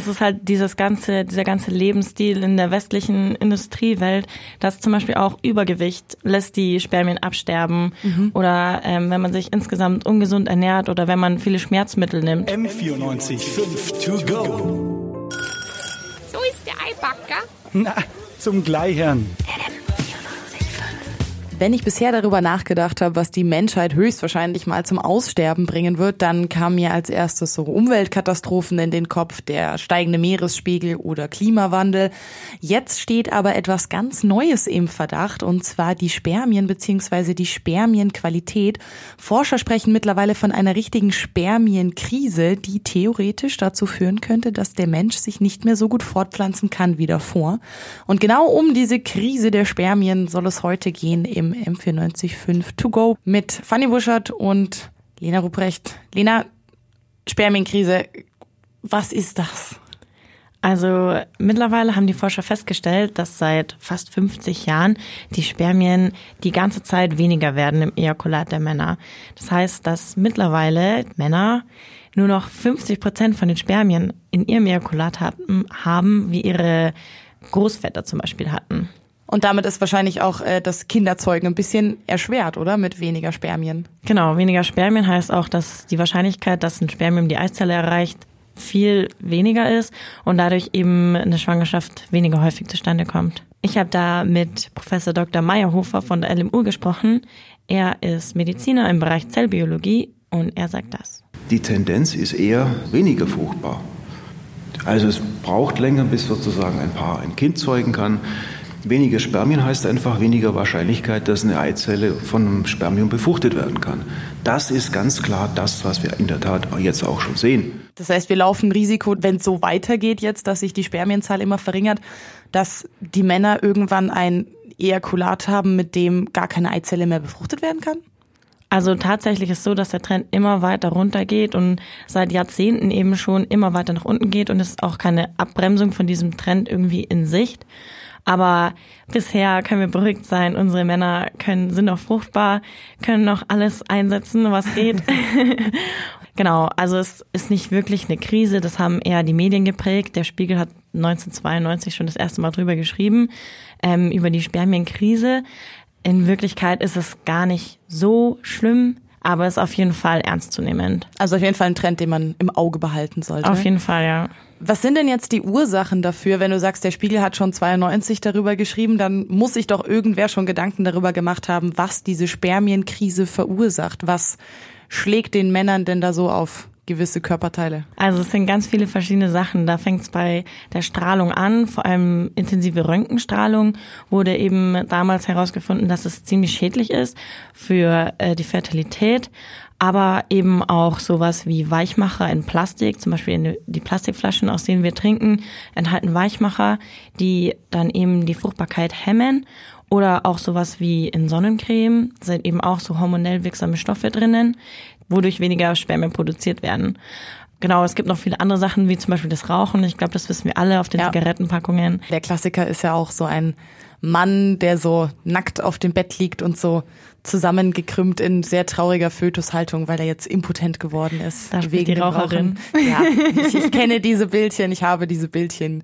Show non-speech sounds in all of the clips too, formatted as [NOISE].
Es ist halt dieses ganze, dieser ganze Lebensstil in der westlichen Industriewelt, dass zum Beispiel auch Übergewicht lässt die Spermien absterben mhm. oder ähm, wenn man sich insgesamt ungesund ernährt oder wenn man viele Schmerzmittel nimmt. M94 5 to go. So ist der Eibacker. Na, zum Gleichern. Wenn ich bisher darüber nachgedacht habe, was die Menschheit höchstwahrscheinlich mal zum Aussterben bringen wird, dann kam mir als erstes so Umweltkatastrophen in den Kopf, der steigende Meeresspiegel oder Klimawandel. Jetzt steht aber etwas ganz Neues im Verdacht, und zwar die Spermien bzw. die Spermienqualität. Forscher sprechen mittlerweile von einer richtigen Spermienkrise, die theoretisch dazu führen könnte, dass der Mensch sich nicht mehr so gut fortpflanzen kann wie davor. Und genau um diese Krise der Spermien soll es heute gehen im M945 To Go mit Fanny Buschert und Lena Ruprecht. Lena, Spermienkrise, was ist das? Also mittlerweile haben die Forscher festgestellt, dass seit fast 50 Jahren die Spermien die ganze Zeit weniger werden im Ejakulat der Männer. Das heißt, dass mittlerweile Männer nur noch 50 Prozent von den Spermien in ihrem Ejakulat haben, wie ihre Großväter zum Beispiel hatten. Und damit ist wahrscheinlich auch äh, das Kinderzeugen ein bisschen erschwert, oder? Mit weniger Spermien. Genau, weniger Spermien heißt auch, dass die Wahrscheinlichkeit, dass ein Spermium die Eiszelle erreicht, viel weniger ist und dadurch eben eine Schwangerschaft weniger häufig zustande kommt. Ich habe da mit Professor Dr. Meyerhofer von der LMU gesprochen. Er ist Mediziner im Bereich Zellbiologie und er sagt das. Die Tendenz ist eher weniger fruchtbar. Also es braucht länger, bis sozusagen ein Paar ein Kind zeugen kann. Weniger Spermien heißt einfach weniger Wahrscheinlichkeit, dass eine Eizelle von einem Spermium befruchtet werden kann. Das ist ganz klar das, was wir in der Tat jetzt auch schon sehen. Das heißt, wir laufen Risiko, wenn es so weitergeht jetzt, dass sich die Spermienzahl immer verringert, dass die Männer irgendwann ein Ejakulat haben, mit dem gar keine Eizelle mehr befruchtet werden kann? Also tatsächlich ist so, dass der Trend immer weiter runtergeht und seit Jahrzehnten eben schon immer weiter nach unten geht und es ist auch keine Abbremsung von diesem Trend irgendwie in Sicht. Aber bisher können wir beruhigt sein. Unsere Männer können, sind noch fruchtbar, können noch alles einsetzen, was geht. [LAUGHS] genau. Also es ist nicht wirklich eine Krise. Das haben eher die Medien geprägt. Der Spiegel hat 1992 schon das erste Mal drüber geschrieben, ähm, über die Spermienkrise. In Wirklichkeit ist es gar nicht so schlimm aber ist auf jeden Fall ernstzunehmend. Also auf jeden Fall ein Trend, den man im Auge behalten sollte. Auf jeden Fall, ja. Was sind denn jetzt die Ursachen dafür, wenn du sagst, der Spiegel hat schon 92 darüber geschrieben, dann muss sich doch irgendwer schon Gedanken darüber gemacht haben, was diese Spermienkrise verursacht. Was schlägt den Männern denn da so auf? gewisse Körperteile? Also es sind ganz viele verschiedene Sachen. Da fängt es bei der Strahlung an, vor allem intensive Röntgenstrahlung wurde eben damals herausgefunden, dass es ziemlich schädlich ist für äh, die Fertilität aber eben auch sowas wie Weichmacher in Plastik, zum Beispiel in die Plastikflaschen, aus denen wir trinken, enthalten Weichmacher, die dann eben die Fruchtbarkeit hemmen. Oder auch sowas wie in Sonnencreme sind eben auch so hormonell wirksame Stoffe drinnen, wodurch weniger Spermien produziert werden. Genau, es gibt noch viele andere Sachen, wie zum Beispiel das Rauchen. Ich glaube, das wissen wir alle auf den ja. Zigarettenpackungen. Der Klassiker ist ja auch so ein Mann, der so nackt auf dem Bett liegt und so zusammengekrümmt in sehr trauriger Fötushaltung, weil er jetzt impotent geworden ist. Da wegen die Raucherin. Ja, ich, ich, kenne diese Bildchen, ich habe diese Bildchen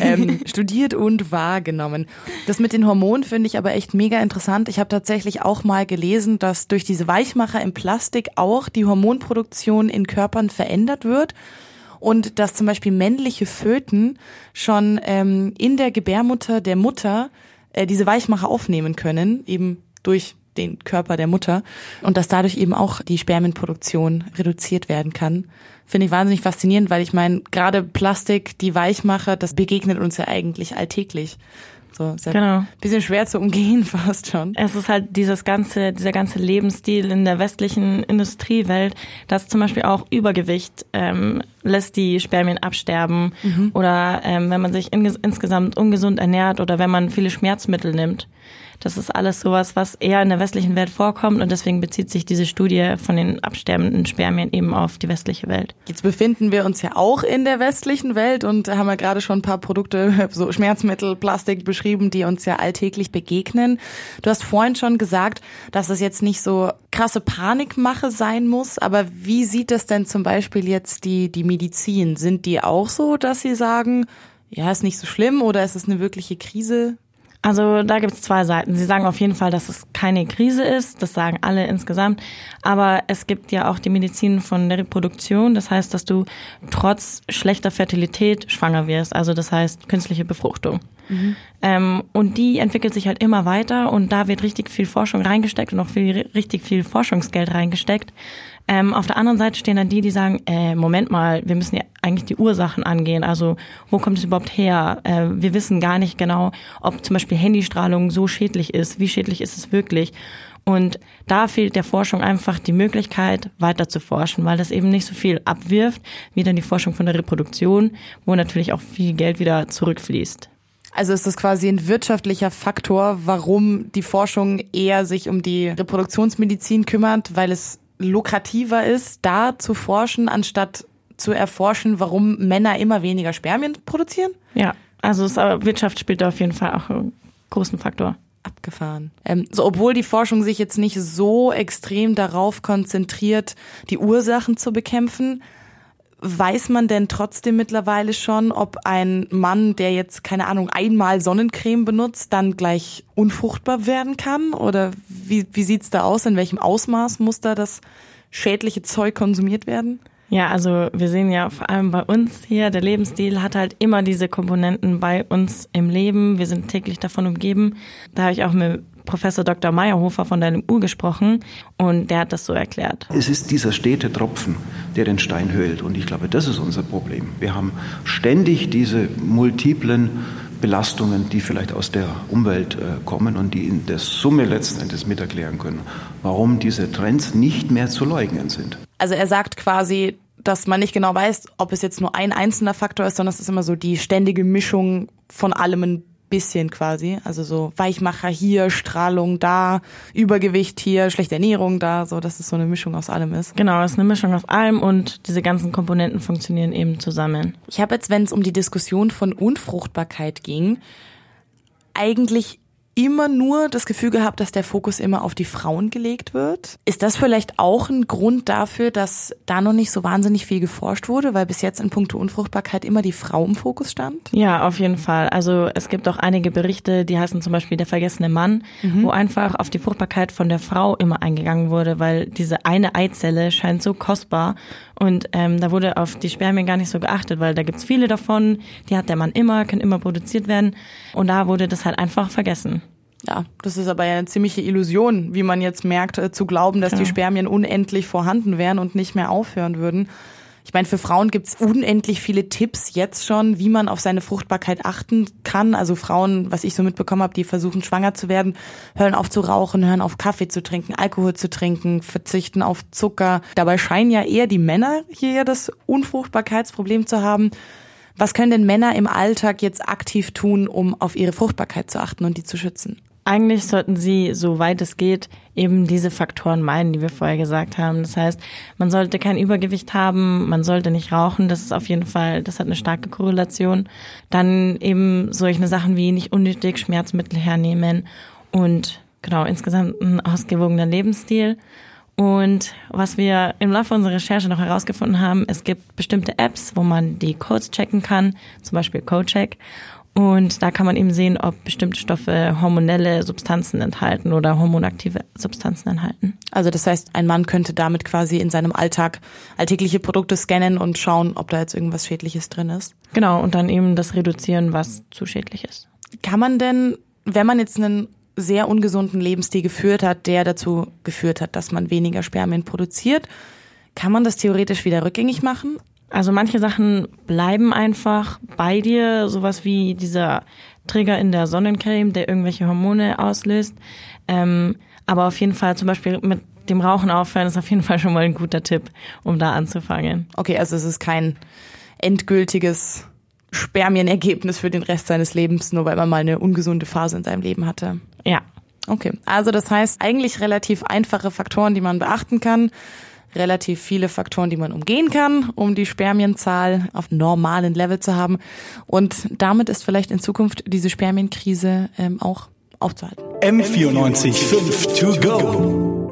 ähm, [LAUGHS] studiert und wahrgenommen. Das mit den Hormonen finde ich aber echt mega interessant. Ich habe tatsächlich auch mal gelesen, dass durch diese Weichmacher im Plastik auch die Hormonproduktion in Körpern verändert wird und dass zum Beispiel männliche Föten schon ähm, in der Gebärmutter der Mutter äh, diese Weichmacher aufnehmen können, eben durch den Körper der Mutter und dass dadurch eben auch die Spermienproduktion reduziert werden kann. Finde ich wahnsinnig faszinierend, weil ich meine, gerade Plastik, die Weichmacher, das begegnet uns ja eigentlich alltäglich. So, ist ja genau. bisschen schwer zu umgehen [LAUGHS] fast schon. Es ist halt dieses ganze, dieser ganze Lebensstil in der westlichen Industriewelt, dass zum Beispiel auch Übergewicht ähm, lässt die Spermien absterben mhm. oder ähm, wenn man sich in, insgesamt ungesund ernährt oder wenn man viele Schmerzmittel nimmt. Das ist alles sowas, was eher in der westlichen Welt vorkommt und deswegen bezieht sich diese Studie von den absterbenden Spermien eben auf die westliche Welt. Jetzt befinden wir uns ja auch in der westlichen Welt und haben ja gerade schon ein paar Produkte, so Schmerzmittel, Plastik beschrieben, die uns ja alltäglich begegnen. Du hast vorhin schon gesagt, dass es jetzt nicht so krasse Panikmache sein muss, aber wie sieht es denn zum Beispiel jetzt die, die Medizin? Sind die auch so, dass sie sagen, ja, ist nicht so schlimm oder ist es eine wirkliche Krise? Also da gibt es zwei Seiten. Sie sagen auf jeden Fall, dass es keine Krise ist. Das sagen alle insgesamt. Aber es gibt ja auch die Medizin von der Reproduktion. Das heißt, dass du trotz schlechter Fertilität schwanger wirst. Also das heißt künstliche Befruchtung. Mhm. Ähm, und die entwickelt sich halt immer weiter und da wird richtig viel Forschung reingesteckt und auch viel, richtig viel Forschungsgeld reingesteckt. Ähm, auf der anderen Seite stehen dann die, die sagen, äh, Moment mal, wir müssen ja eigentlich die Ursachen angehen. Also wo kommt es überhaupt her? Äh, wir wissen gar nicht genau, ob zum Beispiel Handystrahlung so schädlich ist. Wie schädlich ist es wirklich? Und da fehlt der Forschung einfach die Möglichkeit, weiter zu forschen, weil das eben nicht so viel abwirft, wie dann die Forschung von der Reproduktion, wo natürlich auch viel Geld wieder zurückfließt. Also ist das quasi ein wirtschaftlicher Faktor, warum die Forschung eher sich um die Reproduktionsmedizin kümmert, weil es lukrativer ist, da zu forschen, anstatt zu erforschen, warum Männer immer weniger Spermien produzieren? Ja, also es, Wirtschaft spielt da auf jeden Fall auch einen großen Faktor. Abgefahren. Ähm, so, obwohl die Forschung sich jetzt nicht so extrem darauf konzentriert, die Ursachen zu bekämpfen, Weiß man denn trotzdem mittlerweile schon, ob ein Mann, der jetzt, keine Ahnung, einmal Sonnencreme benutzt, dann gleich unfruchtbar werden kann? Oder wie, wie sieht's da aus? In welchem Ausmaß muss da das schädliche Zeug konsumiert werden? Ja, also wir sehen ja vor allem bei uns hier, der Lebensstil hat halt immer diese Komponenten bei uns im Leben. Wir sind täglich davon umgeben. Da habe ich auch mit Professor Dr. Meyerhofer von der LMU gesprochen und der hat das so erklärt. Es ist dieser stete Tropfen, der den Stein höhlt und ich glaube, das ist unser Problem. Wir haben ständig diese multiplen Belastungen, die vielleicht aus der Umwelt äh, kommen und die in der Summe letzten Endes mit erklären können, warum diese Trends nicht mehr zu leugnen sind. Also er sagt quasi, dass man nicht genau weiß, ob es jetzt nur ein einzelner Faktor ist, sondern es ist immer so die ständige Mischung von allem ein bisschen quasi. Also so Weichmacher hier, Strahlung da, Übergewicht hier, schlechte Ernährung da, so dass es so eine Mischung aus allem ist. Genau, es ist eine Mischung aus allem und diese ganzen Komponenten funktionieren eben zusammen. Ich habe jetzt, wenn es um die Diskussion von Unfruchtbarkeit ging, eigentlich immer nur das Gefühl gehabt, dass der Fokus immer auf die Frauen gelegt wird. Ist das vielleicht auch ein Grund dafür, dass da noch nicht so wahnsinnig viel geforscht wurde, weil bis jetzt in puncto Unfruchtbarkeit immer die Frau im Fokus stand? Ja, auf jeden Fall. Also es gibt auch einige Berichte, die heißen zum Beispiel Der vergessene Mann, mhm. wo einfach auf die Fruchtbarkeit von der Frau immer eingegangen wurde, weil diese eine Eizelle scheint so kostbar und ähm, da wurde auf die Spermien gar nicht so geachtet, weil da gibt's viele davon, die hat der Mann immer, können immer produziert werden. Und da wurde das halt einfach vergessen. Ja, das ist aber ja eine ziemliche Illusion, wie man jetzt merkt, äh, zu glauben, dass ja. die Spermien unendlich vorhanden wären und nicht mehr aufhören würden. Ich meine, für Frauen gibt's unendlich viele Tipps jetzt schon, wie man auf seine Fruchtbarkeit achten kann. Also Frauen, was ich so mitbekommen habe, die versuchen schwanger zu werden, hören auf zu rauchen, hören auf Kaffee zu trinken, Alkohol zu trinken, verzichten auf Zucker. Dabei scheinen ja eher die Männer hier das Unfruchtbarkeitsproblem zu haben. Was können denn Männer im Alltag jetzt aktiv tun, um auf ihre Fruchtbarkeit zu achten und die zu schützen? Eigentlich sollten sie, soweit es geht, eben diese Faktoren meiden, die wir vorher gesagt haben. Das heißt, man sollte kein Übergewicht haben, man sollte nicht rauchen, das ist auf jeden Fall, das hat eine starke Korrelation. Dann eben solche Sachen wie nicht unnötig Schmerzmittel hernehmen und genau, insgesamt ein ausgewogener Lebensstil. Und was wir im Laufe unserer Recherche noch herausgefunden haben, es gibt bestimmte Apps, wo man die Codes checken kann, zum Beispiel CodeCheck. Und da kann man eben sehen, ob bestimmte Stoffe hormonelle Substanzen enthalten oder hormonaktive Substanzen enthalten. Also das heißt, ein Mann könnte damit quasi in seinem Alltag alltägliche Produkte scannen und schauen, ob da jetzt irgendwas Schädliches drin ist. Genau, und dann eben das reduzieren, was zu schädlich ist. Kann man denn, wenn man jetzt einen sehr ungesunden Lebensstil geführt hat, der dazu geführt hat, dass man weniger Spermien produziert, kann man das theoretisch wieder rückgängig machen? Also manche Sachen bleiben einfach bei dir, sowas wie dieser Trigger in der Sonnencreme, der irgendwelche Hormone auslöst. Ähm, aber auf jeden Fall zum Beispiel mit dem Rauchen aufhören ist auf jeden Fall schon mal ein guter Tipp, um da anzufangen. Okay, also es ist kein endgültiges Spermienergebnis für den Rest seines Lebens, nur weil man mal eine ungesunde Phase in seinem Leben hatte. Ja, Okay, also das heißt eigentlich relativ einfache Faktoren, die man beachten kann relativ viele Faktoren, die man umgehen kann, um die Spermienzahl auf normalen Level zu haben. Und damit ist vielleicht in Zukunft diese Spermienkrise ähm, auch aufzuhalten. M94 5 to go.